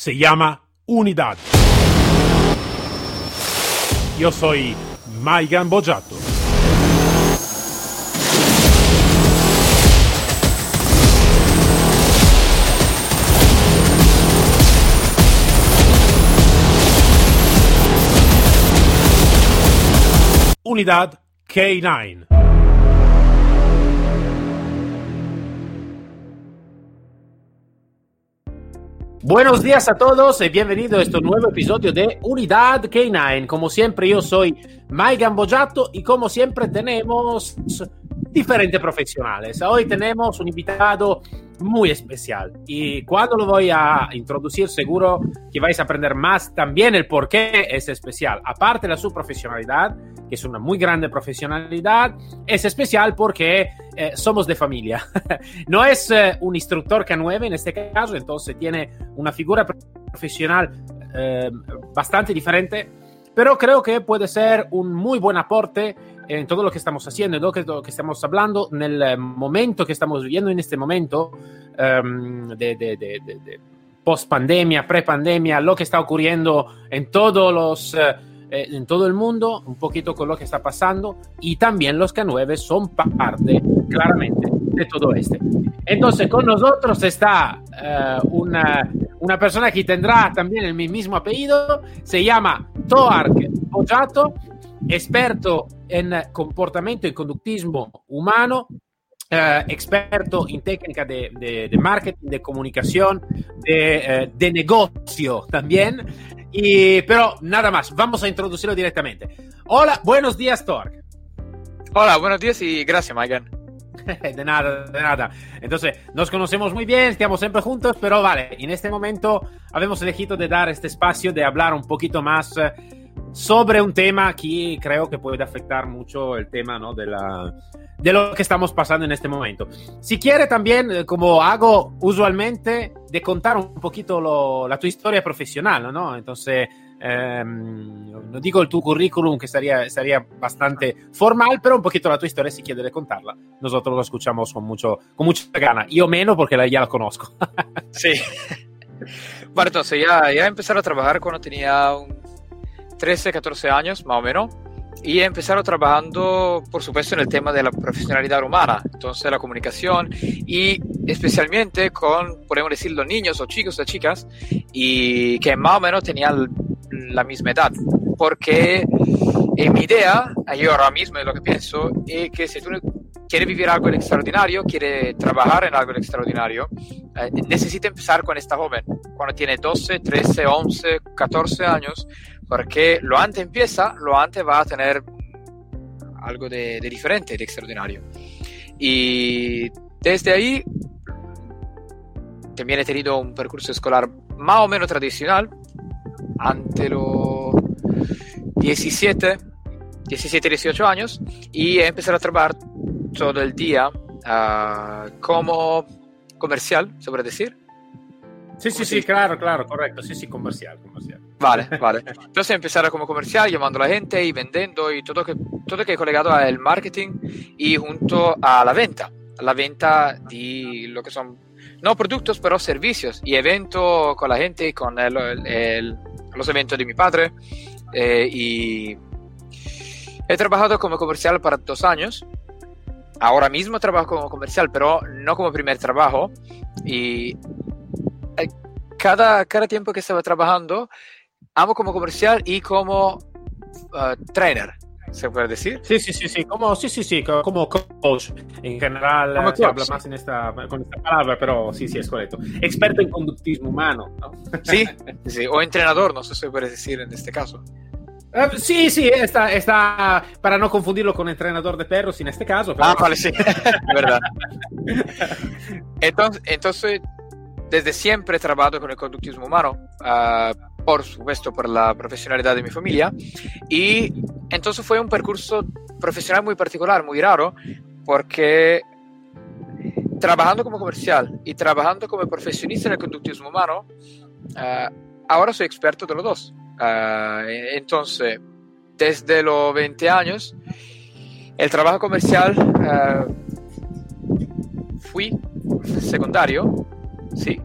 se llama Unidad. Yo soy Maigan Bojato. Unidad K9. Buenos días a todos y bienvenidos a este nuevo episodio de Unidad K9. Como siempre, yo soy Mike Gambojato y como siempre tenemos diferentes profesionales. Hoy tenemos un invitado muy especial y cuando lo voy a introducir seguro que vais a aprender más también el por qué es especial. Aparte de su profesionalidad, que es una muy grande profesionalidad, es especial porque eh, somos de familia. no es eh, un instructor K9 en este caso, entonces tiene una figura profesional eh, bastante diferente, pero creo que puede ser un muy buen aporte en todo lo que estamos haciendo, en todo lo que, estamos hablando, en el momento que estamos viviendo en este momento um, de, de, de, de post pandemia, pre pandemia, lo que está ocurriendo en todos los... Uh, en todo el mundo, un poquito con lo que está pasando, y también los K9 son parte claramente de todo este. Entonces, con nosotros está uh, una, una, persona que tendrá también el mismo apellido, se llama Toark Bojato, experto en comportamiento y conductismo humano, Uh, experto en técnica de, de, de, marketing, de comunicación, de, uh, de negocio también. Y, pero nada más, vamos a introducirlo directamente. Hola, buenos días, Torque. Hola, buenos días y gracias, Megan. de nada, de nada. Entonces, nos conocemos muy bien, estamos siempre juntos, pero vale, en este momento habemos elegido de dar este espacio de hablar un poquito más. Uh, sobre un tema que creo que puede afectar mucho el tema ¿no? de, la, de lo que estamos pasando en este momento. Si quiere también, eh, como hago usualmente, de contar un poquito lo, la tu historia profesional, ¿no? Entonces, eh, no digo el tu currículum, que estaría, estaría bastante formal, pero un poquito la tu historia, si quiere contarla, nosotros lo escuchamos con, mucho, con mucha gana. Yo menos porque la, ya la conozco. sí. Bueno, entonces ya, ya empecé a trabajar cuando tenía un 13, 14 años más o menos y empezaron trabajando, por supuesto, en el tema de la profesionalidad humana, entonces la comunicación y especialmente con, podemos decir, los niños o chicos o chicas y que más o menos tenían la misma edad, porque en mi idea, yo ahora mismo es lo que pienso, es que si tú quieres vivir algo extraordinario, quieres trabajar en algo extraordinario, eh, necesita empezar con esta joven, cuando tiene 12, 13, 11, 14 años, porque lo antes empieza, lo antes va a tener algo de, de diferente, de extraordinario. Y desde ahí también he tenido un percurso escolar más o menos tradicional, ante los 17, 17, 18 años, y he empezado a trabajar todo el día uh, como comercial, sobre decir. Sí, sí, sí, claro, claro, correcto. Sí, sí, comercial, comercial. Vale, vale. Entonces empezar como comercial, llamando a la gente y vendiendo y todo que todo que es colgado al marketing y junto a la venta, la venta de lo que son no productos, pero servicios y eventos con la gente, con el, el, los eventos de mi padre eh, y he trabajado como comercial para dos años. Ahora mismo trabajo como comercial, pero no como primer trabajo. Y eh, cada, cada tiempo que estaba trabajando amo como comercial y como uh, trainer, ¿se puede decir? Sí, sí, sí, sí, como, sí, sí, sí, como coach. En general como se habla más en esta, con esta palabra, pero sí, sí, es correcto. Experto en conductismo humano, ¿no? Sí, sí, o entrenador, no sé si se puede decir en este caso. Uh, sí, sí, está, está, para no confundirlo con entrenador de perros en este caso. Pero... Ah, vale, sí, verdad. Entonces, entonces, desde siempre he trabajado con el conductismo humano. Uh, por supuesto por la profesionalidad de mi familia. Y entonces fue un percurso profesional muy particular, muy raro, porque trabajando como comercial y trabajando como profesionista en el conductismo humano, uh, ahora soy experto de los dos. Uh, entonces, desde los 20 años, el trabajo comercial uh, fui secundario, sí,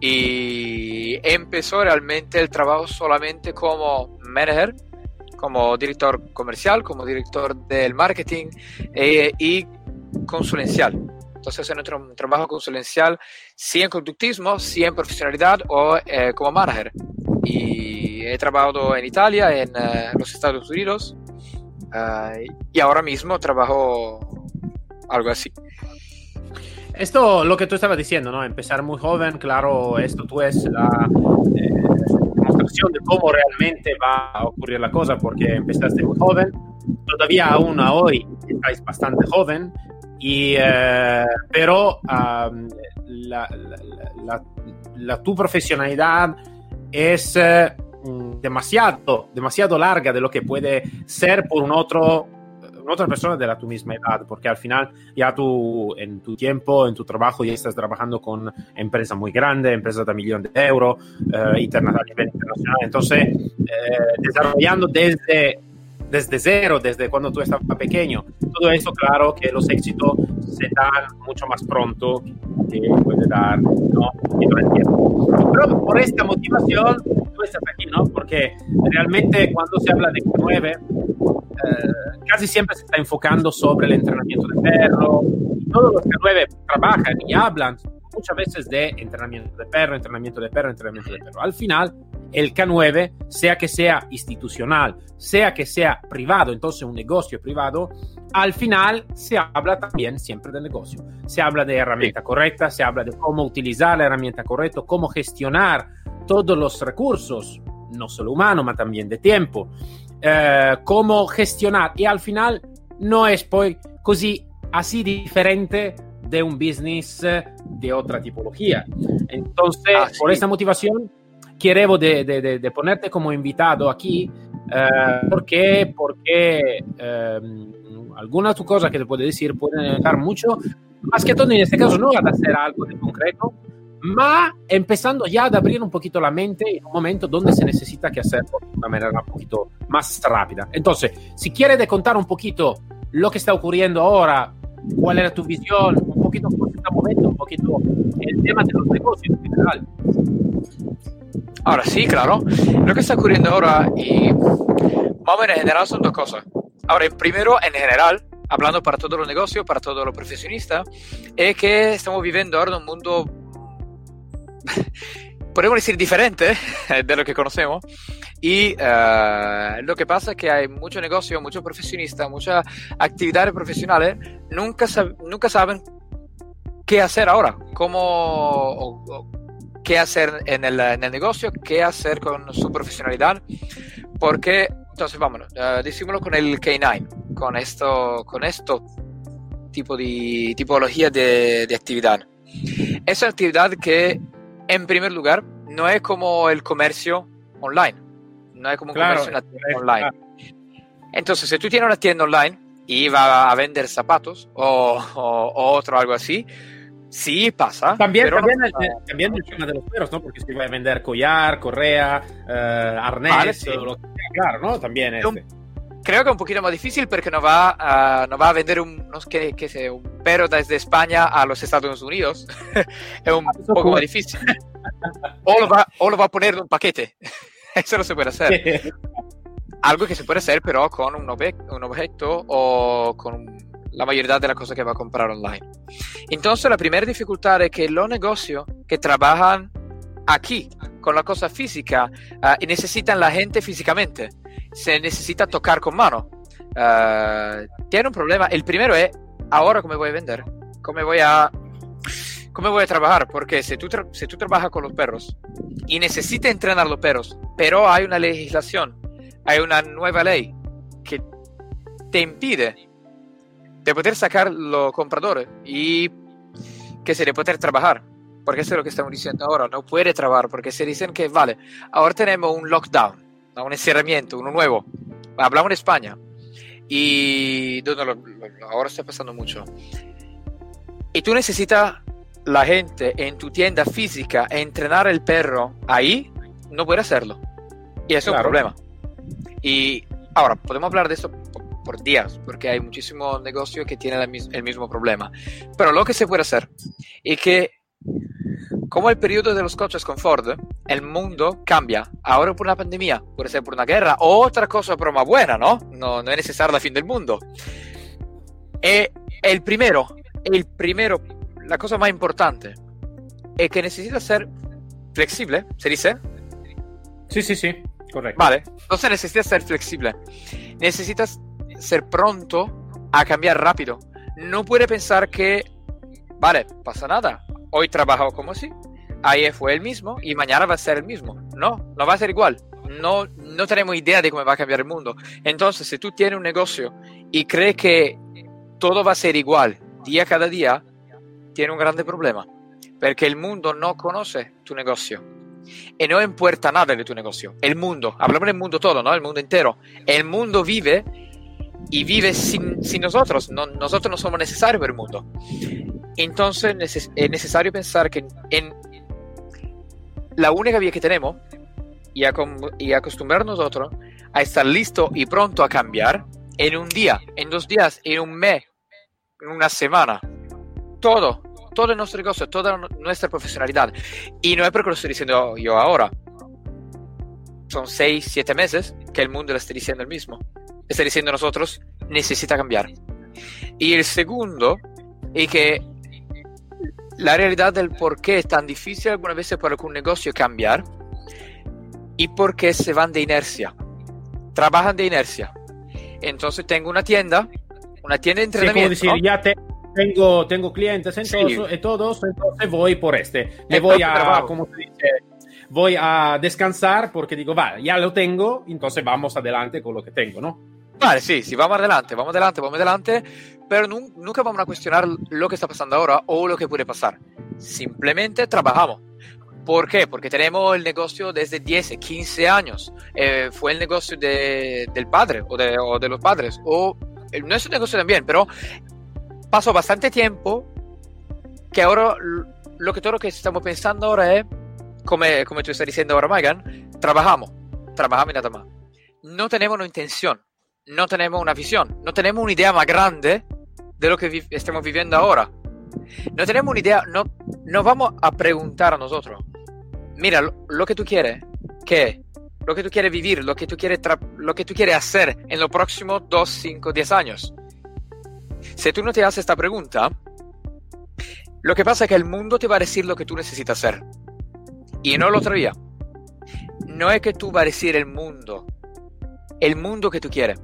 y empezó realmente el trabajo solamente como manager, como director comercial, como director del marketing eh, y consulencial. Entonces, en nuestro trabajo consulencial, sí en conductismo, sí en profesionalidad o eh, como manager. Y he trabajado en Italia, en eh, los Estados Unidos, y ahora mismo trabajo algo así. Esto, lo que tú estabas diciendo, ¿no? Empezar muy joven, claro, esto tú es la eh, demostración de cómo realmente va a ocurrir la cosa, porque empezaste muy joven, todavía aún hoy estáis bastante joven, y, eh, pero um, la, la, la, tu profesionalidad es eh, demasiado, demasiado larga de lo que puede ser por un otro otra persona de la tu misma edad, porque al final ya tú en tu tiempo, en tu trabajo, ya estás trabajando con empresas muy grandes, empresas de millón de euros, eh, a nivel internacional. Entonces, eh, desarrollando desde, desde cero, desde cuando tú estabas pequeño, todo eso, claro que los éxitos se dan mucho más pronto que puede dar ¿no? Pero por esta motivación, tú estás aquí, ¿no? Porque realmente cuando se habla de 9, eh, casi siempre se está enfocando sobre el entrenamiento de perro. todos los K9 trabajan y hablan muchas veces de entrenamiento de perro, entrenamiento de perro, entrenamiento de perro. Al final, el K9, sea que sea institucional, sea que sea privado, entonces un negocio privado, al final se habla también siempre del negocio. Se habla de herramienta correcta, se habla de cómo utilizar la herramienta correcta, cómo gestionar todos los recursos, no solo humanos, pero también de tiempo. Eh, cómo gestionar y al final no es poi così así diferente de un business de otra tipología. Entonces, ah, por esa motivación, quiero de, de, de, ponerte como invitado aquí, eh, porque, porque eh, alguna tu cosa que te puede decir puede ayudar mucho, más que todo en este caso no a hacer algo de concreto, ma empezando ya a abrir un poquito la mente en un momento donde se necesita que hacerlo de una manera un poquito más rápida. Entonces, si quieres de contar un poquito lo que está ocurriendo ahora, cuál era tu visión, un poquito cómo se está moviendo, un poquito el tema de los negocios en general. Ahora sí, claro. Lo que está ocurriendo ahora y más en general son dos cosas. Ahora, primero, en general, hablando para todos los negocios, para todos los profesionistas, es que estamos viviendo ahora en un mundo podemos decir diferente de lo que conocemos. Y uh, lo que pasa es que hay mucho negocio, muchos profesionistas, muchas actividades profesionales, nunca, saben qué hacer ahora, cómo, qué hacer en el, en el, negocio, qué hacer con su profesionalidad, porque, entonces vámonos, uh, decímoslo con el K9, con esto, con esto tipo de tipología de, de actividad. Es una actividad que en primer lugar, no es como el comercio online. No es como un comercio en tienda online. Entonces, si tú tienes una tienda online y vas a vender zapatos o, o, otro algo así, sí pasa. También, también, el, también, el, tema de los perros, ¿no? Porque si va a vender collar, correa, uh, arnés, vale, sí. lo que sea, claro, ¿no? También este creo que es un poquito más difícil porque no va a, no va a vender un, no sé, qué sé, un perro desde España a los Estados Unidos. es un poco más difícil. o, lo va, o lo va a poner en un paquete. Eso no se puede hacer. Algo que se puede hacer, pero con un, obje, un objeto o con la mayoría de las cosas que va a comprar online. Entonces, la primera dificultad es que los negocios que trabajan aquí con la cosa física uh, y necesitan la gente físicamente se necesita tocar con mano. Uh, tiene un problema. El primero es, ahora cómo voy a vender, cómo voy a, cómo voy a trabajar, porque si tú, si tú trabajas con los perros y necesitas entrenar a los perros, pero hay una legislación, hay una nueva ley que te impide de poder sacar los compradores y que se de poder trabajar. Porque eso es lo que estamos diciendo ahora, no puede trabajar, porque se dicen que, vale, ahora tenemos un lockdown, un encerramiento, uno nuevo. Hablamos de España y no, no, ahora está pasando mucho. Y tú necesitas la gente en tu tienda física entrenar el perro ahí, no puede hacerlo. Y eso claro. es un problema. Y ahora, podemos hablar de eso por, días, porque hay muchísimos negocios que tienen el, mismo problema. Pero lo que se puede hacer es que como el periodo de los coches con Ford, el mundo cambia. Ahora por una pandemia, puede ser por una guerra o otra cosa, pero más buena, ¿no? No, no es necesario la fin del mundo. Y el primero, el primero, la cosa más importante, es que necesita ser flexible, ¿se dice? Sí, sí, sí, correcto. Vale, entonces necesitas ser flexible. Necesitas ser pronto a cambiar rápido. No puede pensar que, vale, pasa nada. Hoy trabajo como si, ayer fue el mismo y mañana va a ser el mismo. No, no va a ser igual. No, no tenemos idea de cómo va a cambiar el mundo. Entonces, si tú tienes un negocio y crees que todo va a ser igual día cada día, tiene un grande problema. Porque el mundo no conoce tu negocio. Y no importa nada de tu negocio. El mundo, hablamos del mundo todo, ¿no? El mundo entero. El mundo vive y vive sin, sin nosotros. No, nosotros no somos necesarios para el mundo. Entonces es necesario pensar que en la única vía que tenemos y, a, y acostumbrarnos nosotros a estar listo y pronto a cambiar en un día, en dos días, en un mes, en una semana. Todo, todo nuestro negocio, toda nuestra profesionalidad. Y no es porque lo estoy diciendo yo ahora. Son seis, siete meses que el mundo le está diciendo el mismo. Está diciendo nosotros, necesita cambiar. Y el segundo es que la realidad del por qué es tan difícil algunas veces para algún negocio cambiar y por qué se van de inercia. Trabajan de inercia. Entonces tengo una tienda, una tienda de entrenamiento. Sí, decir, ya tengo, tengo clientes en todos, en todos, entonces voy por este. Me voy a, como se dice, voy a descansar porque digo, vale, ya lo tengo, entonces vamos adelante con lo que tengo, ¿no? Vale, sí, sí, vamos adelante, vamos adelante, vamos adelante, pero nunca vamos a cuestionar lo que está pasando ahora o lo que puede pasar. Simplemente trabajamos. ¿Por qué? Porque tenemos el negocio desde 10, 15 años. Eh, fue el negocio de, del padre o de, o de, los padres. O no es un negocio también, pero pasó bastante tiempo que ahora lo que todo lo que estamos pensando ahora es, como, como tú estás diciendo ahora, Megan, trabajamos. Trabajamos y nada más. No tenemos una intención, no tenemos una visión, no tenemos una idea más grande de lo que vi estamos viviendo ahora. No tenemos una idea, no nos vamos a preguntar a nosotros, mira, lo, que tú quieres, ¿qué? Lo que tú quieres vivir, lo que tú quieres, lo que tú quieres hacer en los próximos 2, 5, 10 años. Si tú no te haces esta pregunta, lo que pasa es que el mundo te va a decir lo que tú necesitas hacer. Y no lo día. No es que tú vas a decir el mundo, el mundo que tú quieres,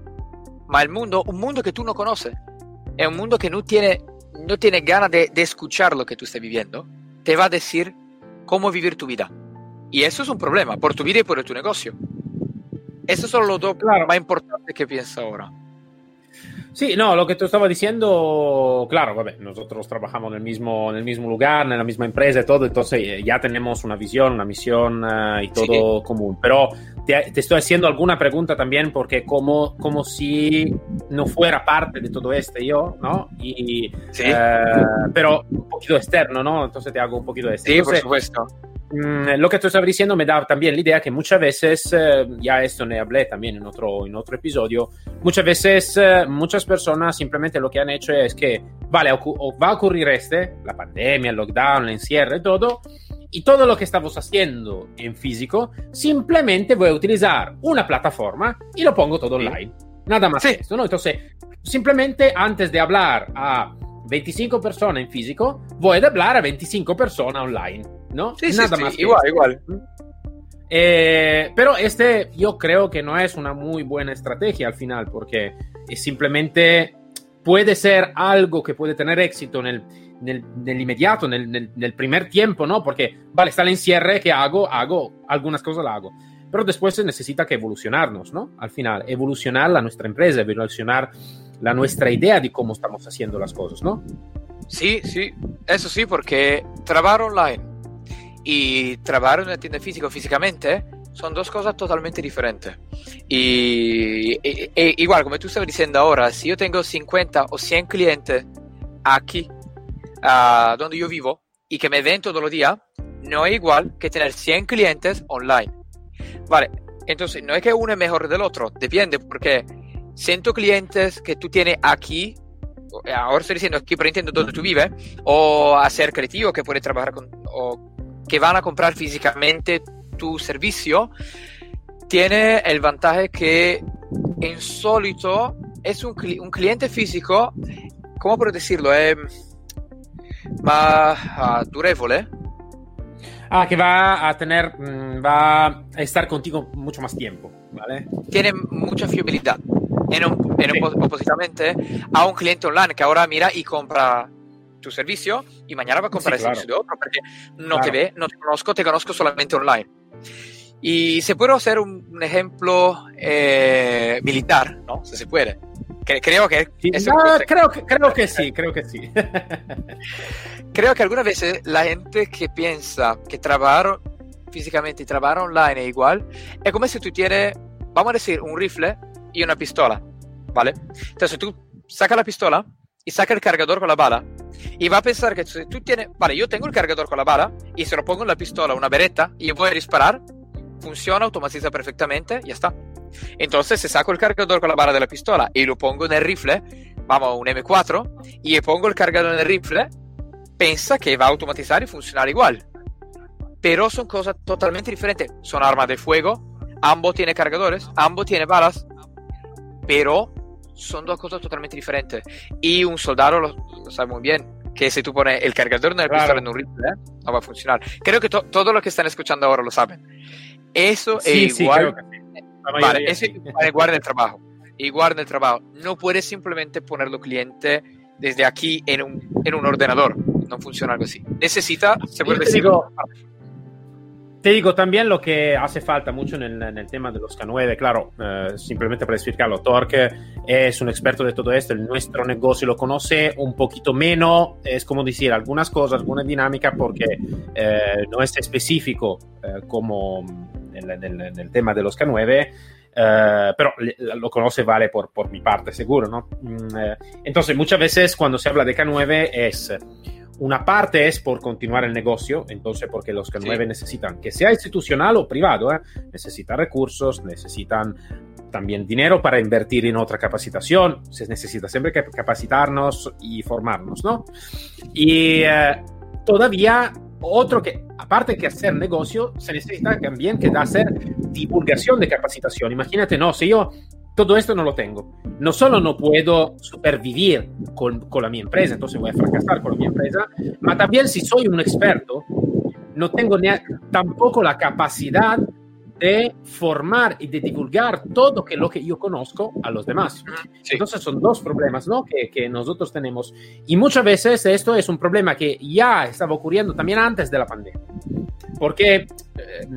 ma el mundo, un mundo que tú no conoces. Es un mundo que no tiene, no tiene ganas de, de escuchar lo que tú estás viviendo. Te va a decir cómo vivir tu vida. Y eso es un problema, por tu vida y por tu negocio. Esos son los dos claro. más importantes que piensa ahora. Sí, no, lo que tú estabas diciendo, claro, vabbè, nosotros trabajamos en el mismo, en el mismo lugar, en la misma empresa y todo, entonces eh, ya tenemos una visión, una misión uh, y todo sí. común. Pero te, te, estoy haciendo alguna pregunta también porque como, como si no fuera parte de todo esto yo, ¿no? Y, sí. uh, pero un poquito externo, ¿no? Entonces te hago un poquito de esto. Sí, entonces, por supuesto. Mm, lo que tú estabas diciendo me da también la idea que muchas veces, eh, ya esto ne hablé también en otro, en otro episodio, muchas veces eh, muchas personas simplemente lo que han hecho es que, vale, va a ocurrir este, la pandemia, el lockdown, el encierro y todo, y todo lo que estamos haciendo en físico, simplemente voy a utilizar una plataforma y lo pongo todo online. Nada más Sí. esto, ¿no? Entonces, simplemente antes de hablar a 25 personas en físico, voy a hablar a 25 personas online, ¿no? Sí, Nada sí, más que igual, igual. Eh, pero este yo creo que no es una muy buena estrategia al final, porque es simplemente puede ser algo que puede tener éxito en el, en el, en el inmediato, en el, en el, en el primer tiempo, ¿no? Porque, vale, está el encierre, ¿qué hago? Hago algunas cosas, la hago. Pero después se necesita que evolucionarnos, ¿no? Al final, evolucionar la nuestra empresa, evolucionar la nuestra idea de cómo estamos haciendo las cosas, ¿no? Sí, sí, eso sí, porque trabajar online y trabajar en una tienda física físicamente son dos cosas totalmente diferentes. Y, y- y igual, como tú estabas diciendo ahora, si yo tengo 50 o 100 clientes aquí, ah, donde yo vivo, y que me ven todos los días, no es igual que tener 100 clientes online. Vale, entonces no es que uno es mejor del otro, depende, porque 100 clientes que tú tienes aquí, ahora estoy diciendo aquí, pero entiendo donde tú vives, o a ser creativo que puede trabajar con, o que van a comprar físicamente tu servicio, tiene el vantaje que en solito es un, un cliente físico, ¿cómo puedo decirlo? Es más uh, durevole. Ah, que va a tener, mm, va a estar contigo mucho más tiempo, ¿vale? Tiene mucha fiabilidad. En, un, en sí. opositamente a un cliente online que ahora mira y compra tu servicio y mañana va a comprar sí, el claro. servicio de otro porque no claro. te ve, no te conozco, te conozco solamente online. Y se puede hacer un, un ejemplo eh, militar, ¿no? Si se puede. Que, creo que sí, no, creo que creo que sí, creo que sí. creo que algunas veces la gente que piensa que trabajar físicamente y trabajar online es igual, es como si tú tienes, vamos a decir, un rifle y una pistola, ¿vale? Entonces tú sacas la pistola y sacas el cargador con la bala y va a pensar que si tú tienes, vale, yo tengo el cargador con la bala y se lo pongo en la pistola, una beretta, y voy a disparar, funciona, automatiza perfectamente, ya está. Entonces, si saco el cargador con la bala de la pistola y lo pongo en el rifle, vamos, un M4, y pongo el cargador en el rifle, pensa que va a automatizar y funcionar igual. Pero son cosas totalmente diferentes. Son armas de fuego, ambos tienen cargadores, ambos tienen balas, pero son dos cosas totalmente diferentes. Y un soldado lo, lo sabe muy bien, que si tú pones el cargador en el claro. en un rifle, ¿eh? no va a funcionar. Creo que to todos los que están escuchando ahora lo saben. Eso sí, es igual. Sí, Vale, eso es igual en el trabajo. Igual en el trabajo. No puedes simplemente ponerlo cliente desde aquí en un, en un ordenador. No funciona algo así. Necesita, se te digo también lo que hace falta mucho en el, en el tema de los K9, claro, eh, simplemente para explicarlo, Torque es un experto de todo esto, nuestro negocio lo conoce un poquito menos, es como decir algunas cosas, alguna dinámica, porque eh, no es específico eh, como en, el tema de los K9. Uh, pero lo conoce vale por, por mi parte, seguro, ¿no? Uh, entonces, muchas veces cuando se habla de K9 es una parte es por continuar el negocio, entonces porque los que nueve sí. necesitan, que sea institucional o privado, ¿eh? necesitan recursos, necesitan también dinero para invertir en otra capacitación, se necesita siempre que capacitarnos y formarnos, ¿no? Y eh, todavía otro que, aparte que hacer negocio, se necesita también que hacer divulgación de capacitación. Imagínate, no, si yo todo esto no lo tengo. No solo no puedo supervivir con, con la mi empresa, entonces voy a fracasar con la mi empresa, ma también si soy un experto, no tengo ni, tampoco la capacidad de formar y de divulgar todo que lo que yo conozco a los demás. Sí. Entonces son dos problemas ¿no? que, que, nosotros tenemos. Y muchas veces esto es un problema que ya estaba ocurriendo también antes de la pandemia. Porque eh,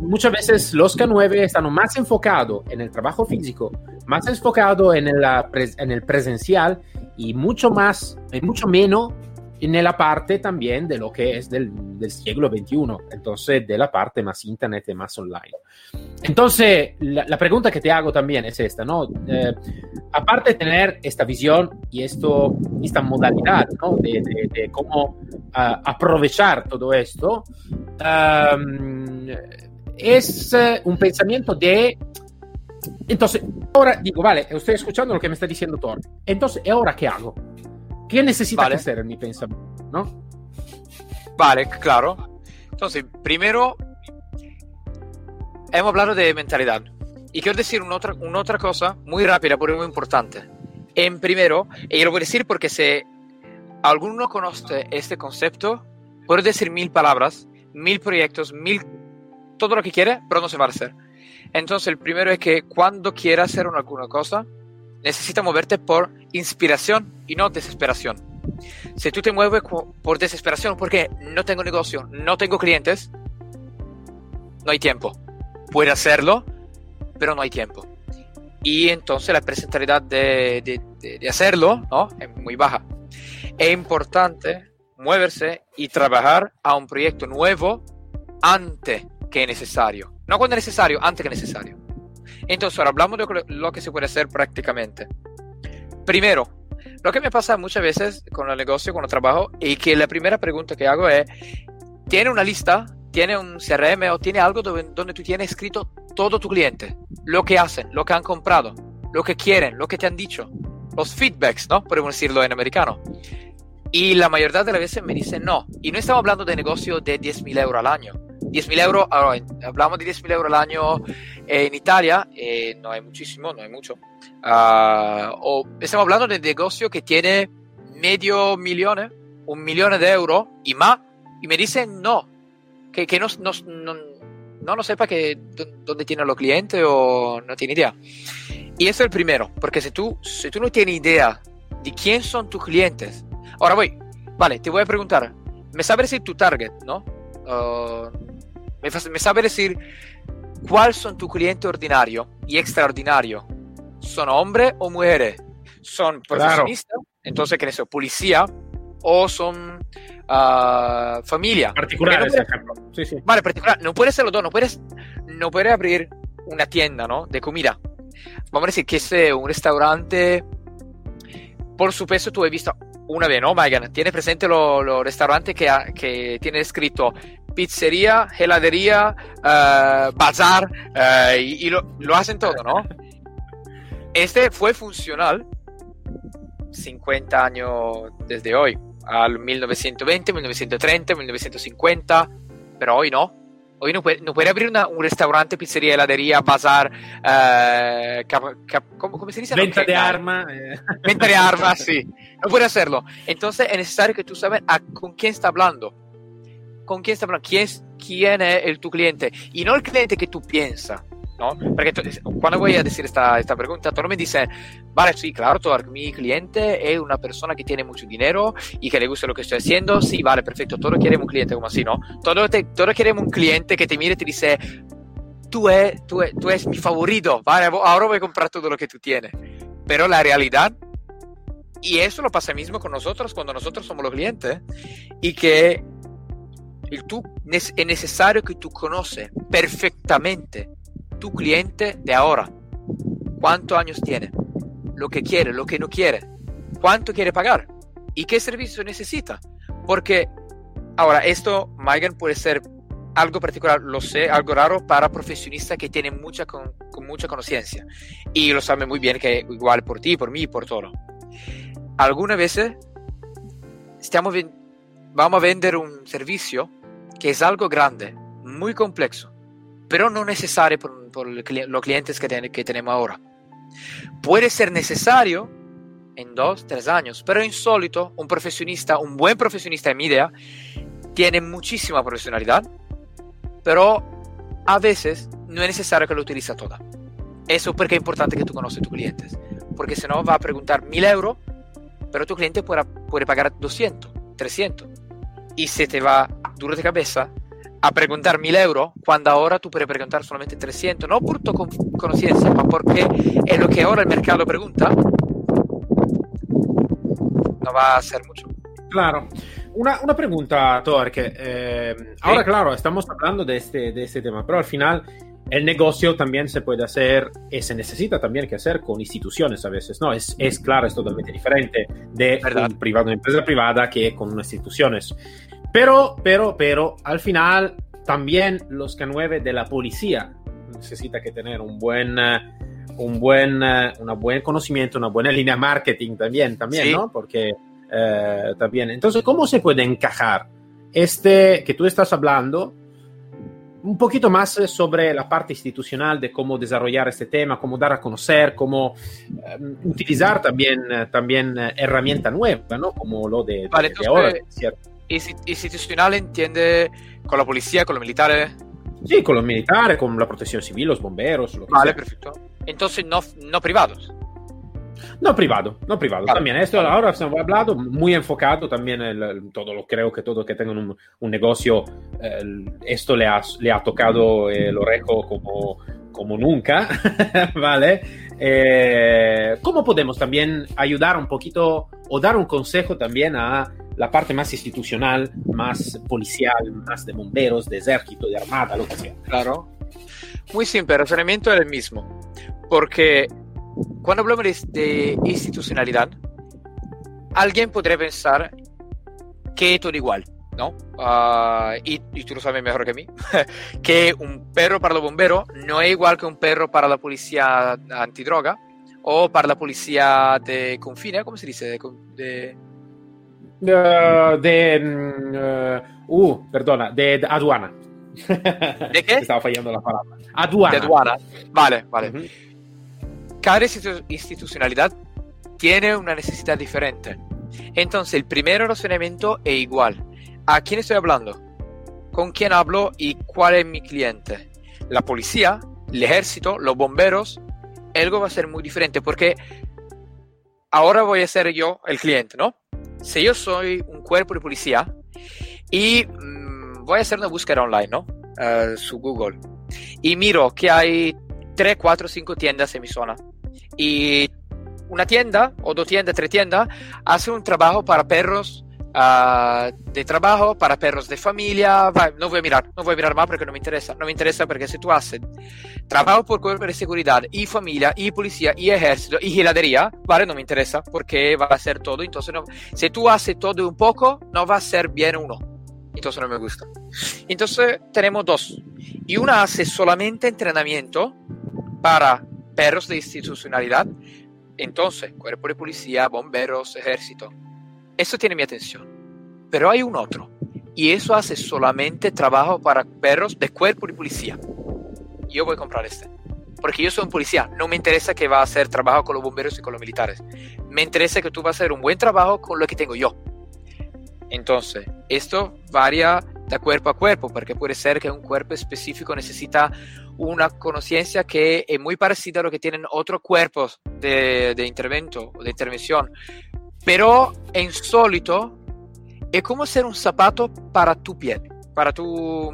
muchas veces los K9 están más enfocados en el trabajo físico, más enfocados en el, en el presencial y mucho más, mucho menos en la parte también de lo que es del, del, siglo XXI, entonces de la parte más internet y más online. Entonces, la, la pregunta que te hago también es esta, ¿no? Eh, aparte de tener esta visión y esto, esta modalidad, ¿no? De, de, de cómo uh, aprovechar todo esto, um, es uh, un pensamiento de entonces, ahora digo, vale, estoy escuchando lo que me está diciendo Thor. Entonces, ¿ahora qué hago? ¿Qué necesita vale. hacer en mi pensamiento? ¿no? Vale, claro. Entonces, primero, hemos hablado de mentalidad. Y quiero decir una otra, una otra cosa muy rápida, pero muy importante. En primero, y lo voy a decir porque si alguno conoce este concepto, puede decir mil palabras, mil proyectos, mil, todo lo que quiere, pero no se va a hacer. Entonces, el primero es que cuando quiera hacer una, alguna cosa, necesitas moverte por inspiración y no desesperación. Si tú te mueves por desesperación porque no tengo negocio, no tengo clientes, no hay tiempo. Puede hacerlo, pero no hay tiempo. Y entonces la presentabilidad de, de, de hacerlo ¿no? es muy baja. Es importante moverse y trabajar a un proyecto nuevo antes que necesario. No cuando es necesario, antes que necesario. Entonces, ahora hablamos de lo que se puede hacer prácticamente. Primero, lo que me pasa muchas veces con el negocio, cuando trabajo, y que la primera pregunta que hago es, ¿tiene una lista? ¿Tiene un CRM o tiene algo donde, donde tú tienes escrito todo tu cliente? Lo que hacen, lo que han comprado, lo que quieren, lo que te han dicho, los feedbacks, ¿no? Podemos decirlo en americano. Y la mayoría de las veces me dicen no. Y no estamos hablando de negocio de 10.000 euros al año. 10.000 euros, ahora, hablamos de 10.000 euros al año en Italia, eh, no hay muchísimo, no hay mucho. Uh, o estamos hablando de negocio que tiene medio millón, un millón de euros y más, y me dicen no, que, que no, no, no, no, no sepa que dónde tienen los clientes o no tiene idea. Y eso es el primero, porque si tú, si tú no tienes idea de quién son tus clientes, ahora voy, vale, te voy a preguntar, ¿me sabes decir tu target, no? Uh, me, me sabe decir cuáles son tus clientes ordinarios y extraordinarios. ¿Son hombres o mujeres? ¿Son profesionistas? Claro. Entonces, ¿qué es Policía o son uh, familia. Particulares, no puedes, sí, sí. Vale, particular. No puede ser los dos, no puedes, no puedes abrir una tienda, ¿no? De comida. Vamos a decir que es un restaurante. Por supuesto, tú has visto una vez, ¿no, Megan? Tienes presente los lo restaurantes que, que tiene escrito pizzería, heladería, uh, bazar, uh, y, y lo, lo, hacen todo, ¿no? Este fue funcional 50 años desde hoy, al 1920, 1930, 1950, pero hoy no. Hoy no puede, no puede abrir una, un restaurante, pizzería, heladería, bazar, uh, cap, cap, ¿cómo, ¿cómo, se dice? Venta de armas. Venta de armas, sí. No puede hacerlo. Entonces es necesario que tú sabes a, con quién está hablando. Con quién está hablando. ¿Quién es, quién es el, tu cliente? Y no el cliente que tú piensas. ¿no? Porque cuando voy a decir esta, esta pregunta, todos me dicen, vale, sí, claro, mi cliente es una persona que tiene mucho dinero y que le gusta lo que estoy haciendo, sí, vale, perfecto, todos queremos un cliente como así, ¿no? Todos, te, queremos un cliente que te mire y te dice, tú eres, tú, es, tú eres mi favorito, vale, ahora voy a comprar todo lo que tú tienes. Pero la realidad y eso lo pasa mismo con nosotros cuando nosotros somos los clientes y que el tú, es necesario que tú conoces perfectamente tu cliente de ahora. ¿Cuántos años tiene? Lo que quiere, lo que no quiere. ¿Cuánto quiere pagar? ¿Y qué servicio necesita? Porque ahora esto, Megan, puede ser algo particular, lo sé, algo raro para profesionistas que tienen mucha, con, con mucha conciencia. Y lo saben muy bien que igual por ti, por mí, por todo. Algunas veces estamos, vamos a vender un servicio que es algo grande, muy complejo, pero no necesario por, los clientes que, ten, que tenemos ahora. Puede ser necesario en dos, tres años, pero insólito, un profesionista, un buen profesionista en mi idea, tiene muchísima profesionalidad, pero a veces no es necesario que lo utilice toda. Eso porque es importante que tú conoces a tus clientes, porque si no va a preguntar mil euros, pero tu cliente puede, puede pagar 200, 300, y se te va duro de cabeza a preguntar mil euros cuando ahora tú puedes preguntar solamente 300, no por tu conciencia, pero porque es lo que ahora el mercado pregunta, no va a ser mucho. Claro. Una, una pregunta, Thor, que eh, sí. ahora, claro, estamos hablando de este, de este tema, pero al final el negocio también se puede hacer y se necesita también que hacer con instituciones a veces, ¿no? Es, es claro, es totalmente diferente de un privado, una empresa privada que con instituciones. Pero, pero, pero, al final también los K9 de la policía necesita que tener un buen, un buen, una buen conocimiento, una buena línea marketing también, también, sí. ¿no? Porque eh, también, entonces, ¿cómo se puede encajar este que tú estás hablando? Un poquito más sobre la parte institucional de cómo desarrollar este tema, cómo dar a conocer, cómo utilizar también, también herramienta nueva, ¿no? Como lo de, vale, de, de ahora, ¿cierto? Institucional entiende con la policía, con los militares. Sí, con los militares, con la protección civil, los bomberos. Lo que vale, sea. perfecto. Entonces, no, no privados. No privado, no privado. Vale. También esto ahora se ha hablado muy enfocado también el, todo lo creo que todo que tengan un, un negocio el, esto le ha, le ha tocado el orejo como como nunca, ¿vale? Eh, ¿Cómo podemos también ayudar un poquito o dar un consejo también a la parte más institucional, más policial, más de bomberos, de ejército, de armada, lo que sea? Claro. Muy simple, el razonamiento es el mismo. Porque cuando hablamos de, institucionalidad, alguien podría pensar que es todo igual. ¿No? Uh, y, y, tú lo sabes mejor que mí, que un perro para los bomberos no es igual que un perro para la policía antidroga o para la policía de confine, ¿cómo se dice? De, de... Uh, de. Uh, uh, perdona, de aduana. ¿De qué? Estaba fallando la palabra. Aduana. De aduana. Vale, vale. Uh -huh. Cada institucionalidad tiene una necesidad diferente. Entonces, el primer razonamiento es igual. ¿A quién estoy hablando? ¿Con quién hablo y cuál es mi cliente? La policía, el ejército, los bomberos, algo va a ser muy diferente porque ahora voy a ser yo el cliente, ¿no? Si yo soy un cuerpo de policía y mmm, voy a hacer una búsqueda online, ¿no? Su Google. Y miro que hay 3, 4, 5 tiendas en mi zona. Y una tienda, o dos tiendas, tres tiendas, hace un trabajo para perros uh, de trabajo, para perros de familia. Va, no voy a mirar, no voy a mirar más porque no me interesa. No me interesa porque si tú haces trabajo por cuerpo de seguridad, y familia, y policía, y ejército, y geladería, vale, no me interesa porque va a ser todo. Entonces, no, si tú haces todo un poco, no va a ser bien uno. Entonces no me gusta. Entonces tenemos dos. Y una hace solamente entrenamiento para perros de institucionalidad. Entonces, cuerpo de policía, bomberos, ejército. Eso tiene mi atención. Pero hay un otro. Y eso hace solamente trabajo para perros de cuerpo de policía. Yo voy a comprar este. Porque yo soy un policía. No me interesa que va a hacer trabajo con los bomberos y con los militares. Me interesa que tú vas a hacer un buen trabajo con lo que tengo yo. Entonces, esto varía de cuerpo a cuerpo, porque puede ser que un cuerpo específico necesita una conciencia que es muy parecida a lo que tienen otros cuerpos de intervento o de intervención. Pero en insólito es como ser un zapato para tu piel, para tu...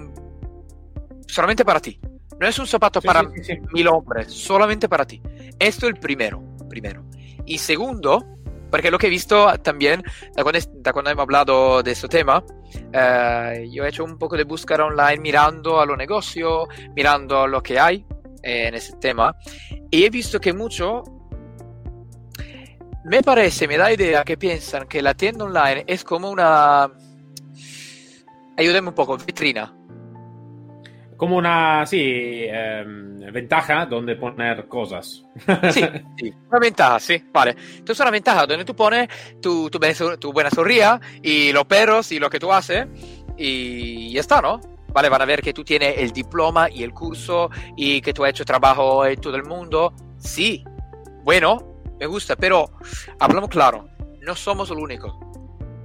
solamente para ti. No es un zapato sí, para sí, sí, mil hombres, solamente para ti. Esto es el primero, primero. Y segundo, porque lo que he visto también, da cuando, da cuando hemos hablado de este tema, eh, yo he hecho un poco de búsqueda online mirando a los negocios, mirando a lo que hay eh, en ese tema, y he visto que mucho, me parece, me da idea que piensan que la tienda online es como una, ayúdame un poco, vitrina. Como una, sí, eh, ventaja donde poner cosas. Sí, sí, una ventaja, sí, vale. Entonces una ventaja donde tú pones tu, tu, tu buena sonrisa y los perros y lo que tú haces y ya está, ¿no? Vale, van a ver que tú tienes el diploma y el curso y que tú has hecho trabajo en todo el mundo. Sí, bueno, me gusta, pero hablamos claro, no somos lo único.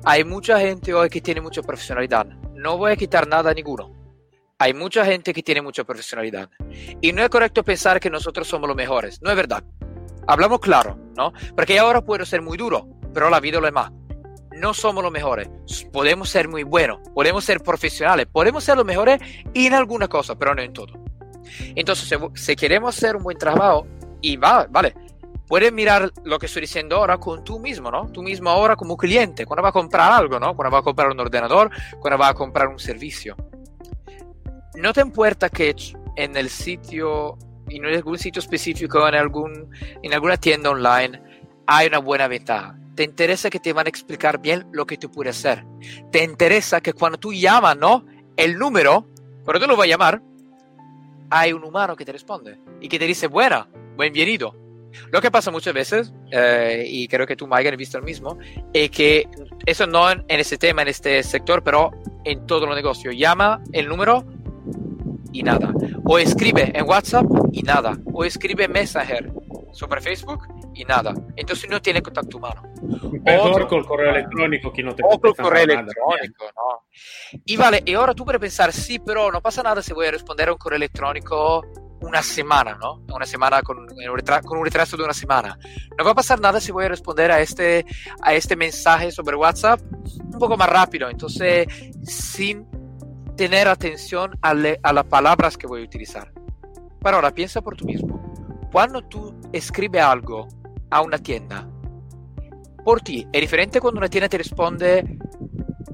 Hay mucha gente hoy que tiene mucha profesionalidad. No voy a quitar nada a ninguno hay mucha gente que tiene mucha profesionalidad. Y no es correcto pensar que nosotros somos los mejores. No es verdad. Hablamos claro, ¿no? Porque ahora puedo ser muy duro, pero la vida lo es más. No somos los mejores. Podemos ser muy buenos, podemos ser profesionales, podemos ser los mejores en alguna cosa, pero no en todo. Entonces, si queremos hacer un buen trabajo, y va, vale, puedes mirar lo que estoy diciendo ahora con tú mismo, ¿no? Tú mismo ahora como cliente, cuando va a comprar algo, ¿no? Cuando va a comprar un ordenador, cuando va a comprar un servicio no te importa que en el sitio, en algún sitio específico, en, algún, en alguna tienda online, hay una buena ventaja. Te interesa que te van a explicar bien lo que tú puedes hacer. Te interesa que cuando tú llamas, ¿no? El número, cuando tú lo vas a llamar, hay un humano que te responde y que te dice, buena, bienvenido. Lo que pasa muchas veces, eh, y creo que tú, Mike, has visto lo mismo, es que eso no en, este tema, en este sector, pero en todo los negocios. Llama el número y nada. O escribe en WhatsApp y nada. O escribe Messenger sobre Facebook y nada. Entonces no tiene contacto humano. Mejor con el correo electrónico que no te O con el correo electrónico, no. Y vale, y ahora tú puedes pensar, sí, pero no pasa nada si voy a responder a un correo electrónico una semana, ¿no? Una semana con, con un retraso de una semana. No va a pasar nada si voy a responder a este, a este mensaje sobre WhatsApp un poco más rápido. Entonces, sin tener atención a, las palabras que voy a utilizar. Pero ahora piensa por tú mismo. Cuando tú escribes algo a una tienda, por ti, ¿es diferente cuando una tienda te responde,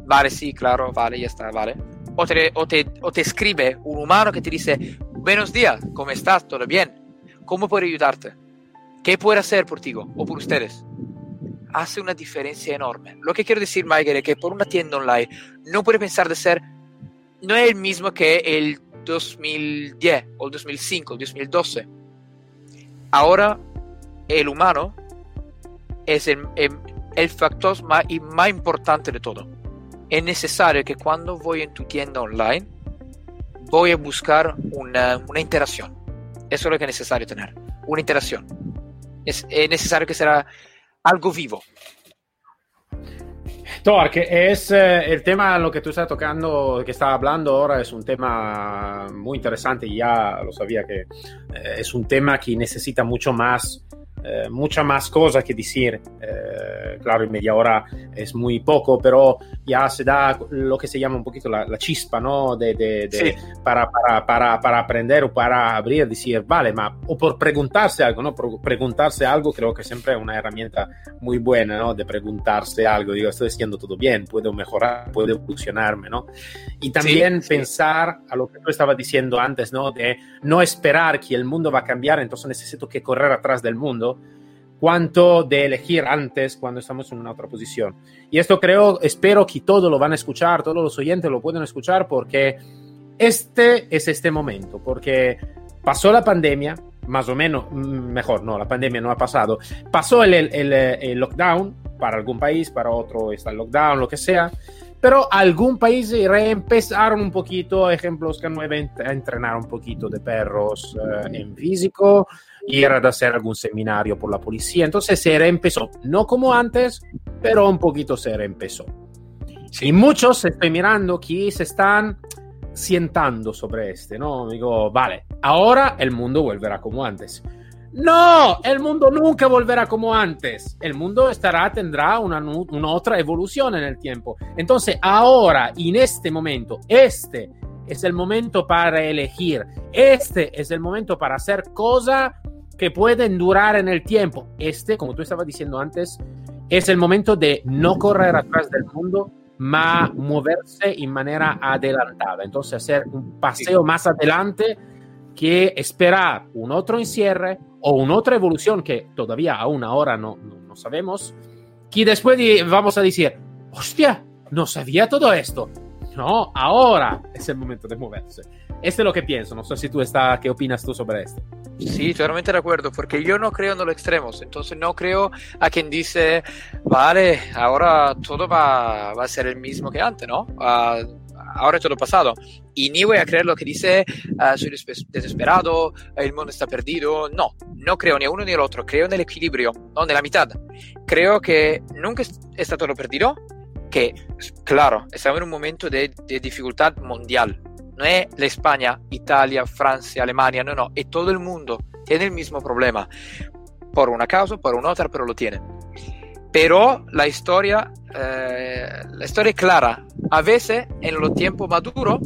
vale, sí, claro, vale, ya está, vale? O te, o te, o te escribe un humano que te dice, buenos días, ¿cómo estás? ¿Todo bien? ¿Cómo puedo ayudarte? ¿Qué puedo hacer por ti o por ustedes? Hace una diferencia enorme. Lo que quiero decir, Michael, es que por una tienda online no puede pensar de ser no es el mismo que el 2010 o el 2005, el 2012. Ahora el humano es el, el, el factor más, más importante de todo. Es necesario que cuando voy en tu tienda online, voy a buscar una, una interacción. Eso es lo que es necesario tener, una interacción. Es, es necesario que sea algo vivo. Thor, que es eh, el tema lo que tú estás tocando, que estás hablando ahora, es un tema muy interesante. Ya lo sabía que eh, es un tema que necesita mucho más eh, mucha más cosas que decir. Eh, claro, en media hora es muy poco, pero ya se da lo que se llama un poquito la, la chispa, ¿no? De, de, de sí. para, para, para, para, aprender o para abrir, decir, vale, ma, o por preguntarse algo, ¿no? Por preguntarse algo creo que siempre es una herramienta muy buena, ¿no? De preguntarse algo, digo, estoy haciendo todo bien, puedo mejorar, puedo evolucionarme, ¿no? Y también sí, pensar sí. a lo que tú estabas diciendo antes, ¿no? De no esperar que el mundo va a cambiar, entonces necesito que correr atrás del mundo cuanto de elegir antes cuando estamos en una otra posición. Y esto creo, espero que todos lo van a escuchar, todos los oyentes lo pueden escuchar porque este es este momento, porque pasó la pandemia, más o menos, mejor, no, la pandemia no ha pasado, pasó el, el, el lockdown para algún país, para otro está el lockdown, lo que sea, pero algún país reempezaron un poquito, ejemplos que nueve a entrenar un poquito de perros uh, en físico, ir a hacer algún seminario por la policía. Entonces se reempezó, no como antes, pero un poquito se reempezó. Sí. Y muchos estoy mirando que se están sientando sobre este, ¿no? Digo, vale, ahora el mundo volverá como antes. No, el mundo nunca volverá como antes. El mundo estará, tendrá una, una otra evolución en el tiempo. Entonces, ahora, en este momento, este es el momento para elegir. Este es el momento para hacer cosas que pueden durar en el tiempo. Este, como tú estabas diciendo antes, es el momento de no correr atrás del mundo, ma moverse en manera adelantada. Entonces, hacer un paseo más adelante que esperar un otro encierre o una otra evolución que todavía aún ahora no, no, no sabemos, que después de, vamos a decir, hostia, no sabía todo esto. No, ahora es el momento de moverse. Este es lo que pienso. No sé si tú estás, ¿qué opinas tú sobre esto? Sí, totalmente de acuerdo, porque yo no creo en los extremos. Entonces no creo a quien dice, vale, ahora todo va, va a ser el mismo que antes, ¿no? Uh, ahora es todo pasado. Y ni voy a creer lo que dice, uh, soy desesperado, el mundo está perdido. No, no creo ni uno ni al otro. Creo en el equilibrio, no, en la mitad. Creo que nunca está todo perdido, que, claro, estamos en un momento de, de dificultad mundial. No es la España, Italia, Francia, Alemania, no, no, es todo el mundo. Tiene el mismo problema. Por una causa, por una otra, pero lo tiene. Pero la historia, eh, la historia es clara. A veces, en los tiempos maduros,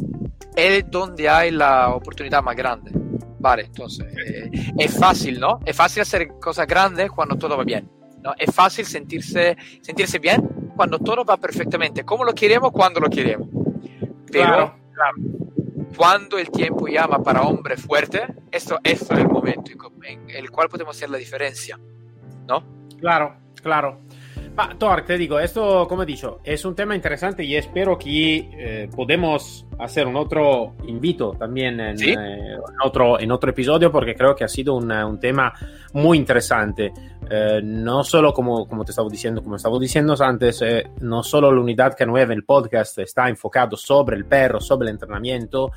es donde hay la oportunidad más grande. Vale, entonces, eh, es fácil, ¿no? Es fácil hacer cosas grandes cuando todo va bien. ¿no? Es fácil sentirse, sentirse bien cuando todo va perfectamente, como lo queremos, cuando lo queremos. Pero claro, claro. Cuando el tiempo llama para hombre fuerte, esto, esto es el momento en el cual podemos hacer la diferencia, ¿no? Claro, claro. Ma, Thor, te digo, esto, como he dicho, es un tema interesante y espero que eh, podemos hacer un otro invito también en, ¿Sí? eh, otro, en otro episodio porque creo que ha sido una, un tema muy interesante. Eh, no solo como, como te estaba diciendo, como estaba diciendo antes, eh, no solo la unidad K9, el podcast está enfocado sobre el perro, sobre el entrenamiento,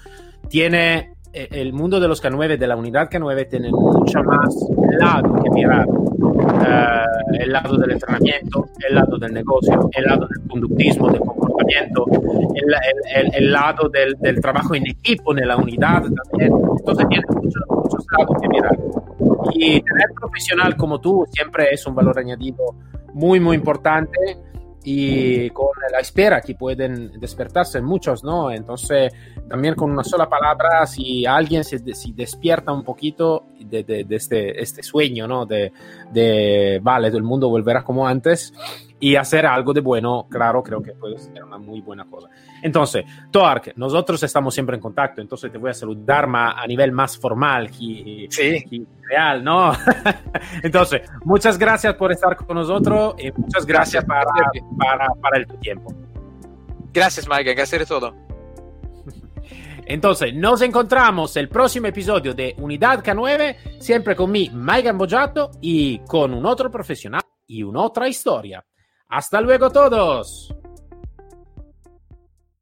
tiene eh, el mundo de los K9, de la unidad K9, tiene mucho más lado que mirar. Uh, el lado del entrenamiento, el lado del negocio, el lado del conductismo, del comportamiento, el, el, el lado del, del, trabajo en equipo, en la unidad también. Entonces tiene muchos, muchos lados que mirar. Y tener profesional como tú siempre es un valor añadido muy, muy importante y con la espera que pueden despertarse muchos, ¿no? Entonces, también con una sola palabra, si alguien se si despierta un poquito de, de, de este, este, sueño, ¿no? De, de, vale, el mundo volverá como antes y hacer algo de bueno, claro, creo que puede ser una muy buena cosa. Entonces, Toark, nosotros estamos siempre en contacto, entonces te voy a saludar más, a nivel más formal que, sí. que real, ¿no? entonces, muchas gracias por estar con nosotros y muchas gracias, gracias para, para, para, el tu tiempo. Gracias, Mike, gracias de todo. Entonces, nos encontramos el próximo episodio de Unidad K9, siempre con mi Mike y con un otro profesional y una otra historia. Hasta luego todos.